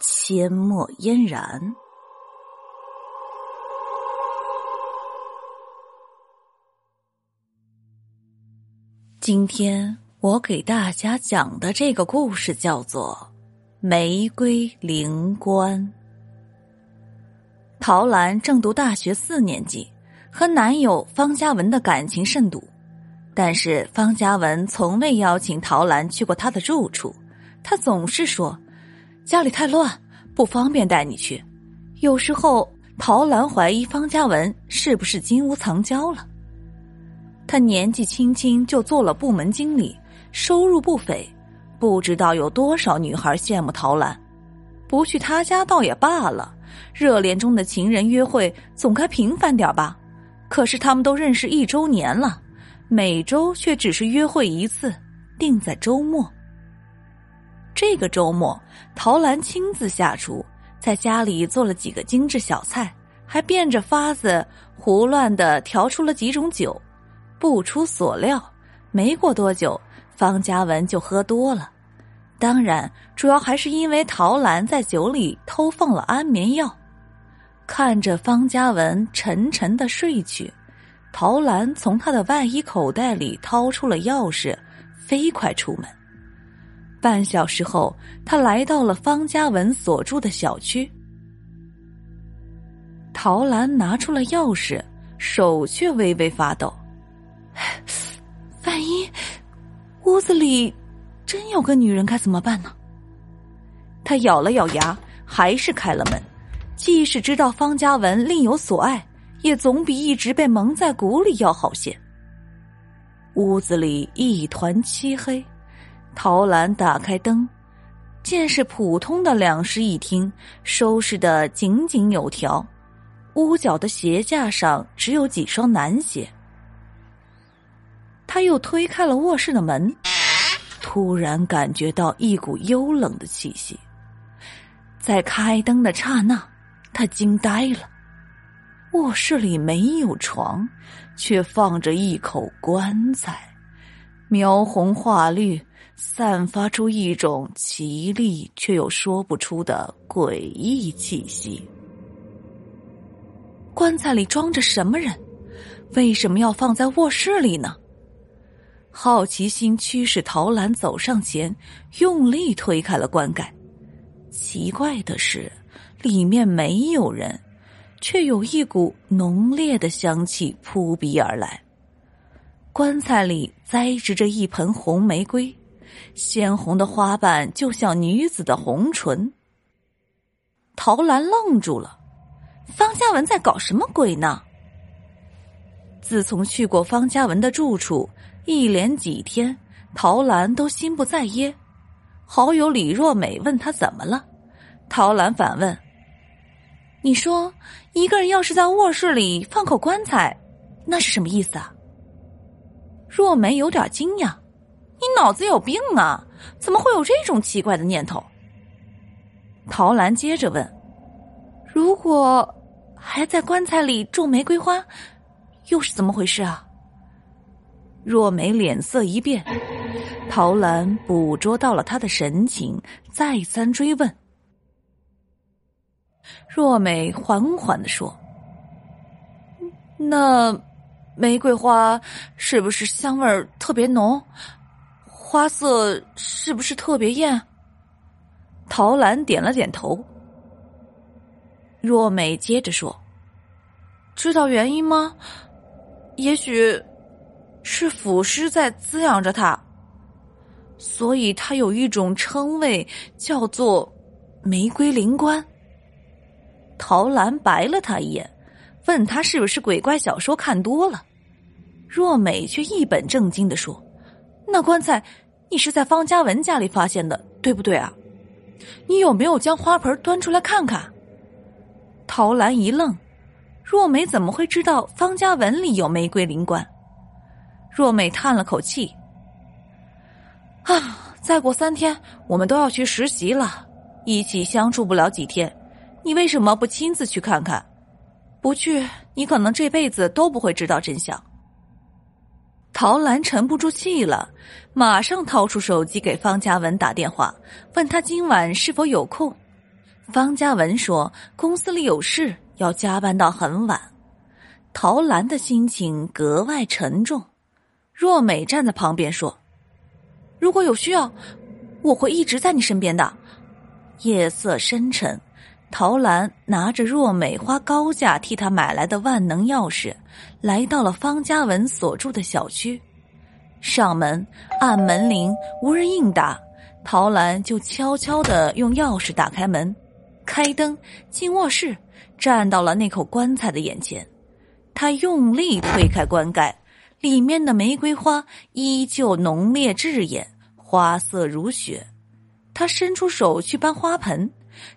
阡陌嫣然。今天我给大家讲的这个故事叫做《玫瑰灵官》。陶兰正读大学四年级，和男友方嘉文的感情甚笃，但是方嘉文从未邀请陶兰去过他的住处，他总是说家里太乱，不方便带你去。有时候陶兰怀疑方嘉文是不是金屋藏娇了。他年纪轻轻就做了部门经理，收入不菲，不知道有多少女孩羡慕陶兰，不去他家倒也罢了。热恋中的情人约会总该频繁点吧？可是他们都认识一周年了，每周却只是约会一次，定在周末。这个周末，陶兰亲自下厨，在家里做了几个精致小菜，还变着法子胡乱的调出了几种酒。不出所料，没过多久，方嘉文就喝多了。当然，主要还是因为陶兰在酒里偷放了安眠药。看着方嘉文沉沉的睡去，陶兰从他的外衣口袋里掏出了钥匙，飞快出门。半小时后，他来到了方嘉文所住的小区。陶兰拿出了钥匙，手却微微发抖。万一屋子里……真有个女人该怎么办呢？他咬了咬牙，还是开了门。即使知道方嘉文另有所爱，也总比一直被蒙在鼓里要好些。屋子里一团漆黑，陶兰打开灯，见是普通的两室一厅，收拾的井井有条。屋角的鞋架上只有几双男鞋。他又推开了卧室的门。突然感觉到一股幽冷的气息，在开灯的刹那，他惊呆了。卧室里没有床，却放着一口棺材，描红画绿，散发出一种奇丽却又说不出的诡异气息。棺材里装着什么人？为什么要放在卧室里呢？好奇心驱使陶兰走上前，用力推开了棺盖。奇怪的是，里面没有人，却有一股浓烈的香气扑鼻而来。棺材里栽植着一盆红玫瑰，鲜红的花瓣就像女子的红唇。陶兰愣住了，方嘉文在搞什么鬼呢？自从去过方嘉文的住处。一连几天，陶兰都心不在焉。好友李若美问他怎么了，陶兰反问：“你说一个人要是在卧室里放口棺材，那是什么意思啊？”若梅有点惊讶：“你脑子有病啊？怎么会有这种奇怪的念头？”陶兰接着问：“如果还在棺材里种玫瑰花，又是怎么回事啊？”若梅脸色一变，陶兰捕捉到了他的神情，再三追问。若梅缓缓的说：“那玫瑰花是不是香味特别浓？花色是不是特别艳？”陶兰点了点头。若美接着说：“知道原因吗？也许。”是腐尸在滋养着他，所以他有一种称谓叫做“玫瑰灵官”。陶兰白了他一眼，问他是不是鬼怪小说看多了。若美却一本正经的说：“那棺材你是在方嘉文家里发现的，对不对啊？你有没有将花盆端出来看看？陶兰一愣，若美怎么会知道方家文里有玫瑰灵冠？若美叹了口气：“啊，再过三天我们都要去实习了，一起相处不了几天，你为什么不亲自去看看？不去，你可能这辈子都不会知道真相。”陶兰沉不住气了，马上掏出手机给方嘉文打电话，问他今晚是否有空。方嘉文说：“公司里有事，要加班到很晚。”陶兰的心情格外沉重。若美站在旁边说：“如果有需要，我会一直在你身边的。”夜色深沉，陶兰拿着若美花高价替他买来的万能钥匙，来到了方嘉文所住的小区。上门按门铃，无人应答，陶兰就悄悄的用钥匙打开门。开灯，进卧室，站到了那口棺材的眼前。他用力推开棺盖，里面的玫瑰花依旧浓烈炙眼，花色如雪。他伸出手去搬花盆，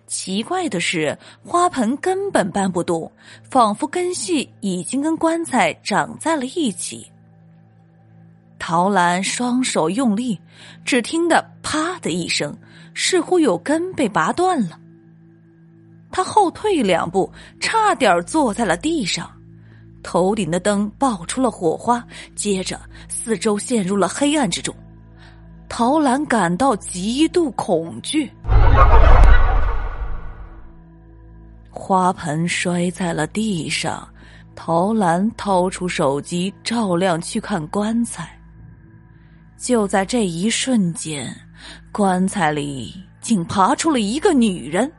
奇怪的是，花盆根本搬不动，仿佛根系已经跟棺材长在了一起。陶兰双手用力，只听得“啪”的一声，似乎有根被拔断了。他后退两步，差点坐在了地上。头顶的灯爆出了火花，接着四周陷入了黑暗之中。陶兰感到极度恐惧。花盆摔在了地上，陶兰掏出手机照亮去看棺材。就在这一瞬间，棺材里竟爬出了一个女人。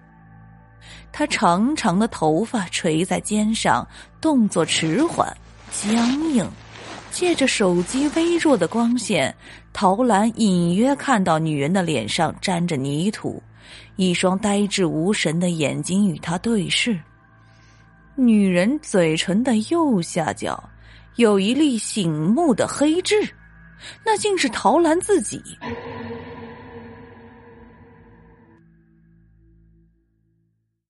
她长长的头发垂在肩上，动作迟缓、僵硬。借着手机微弱的光线，陶兰隐约看到女人的脸上沾着泥土，一双呆滞无神的眼睛与他对视。女人嘴唇的右下角有一粒醒目的黑痣，那竟是陶兰自己。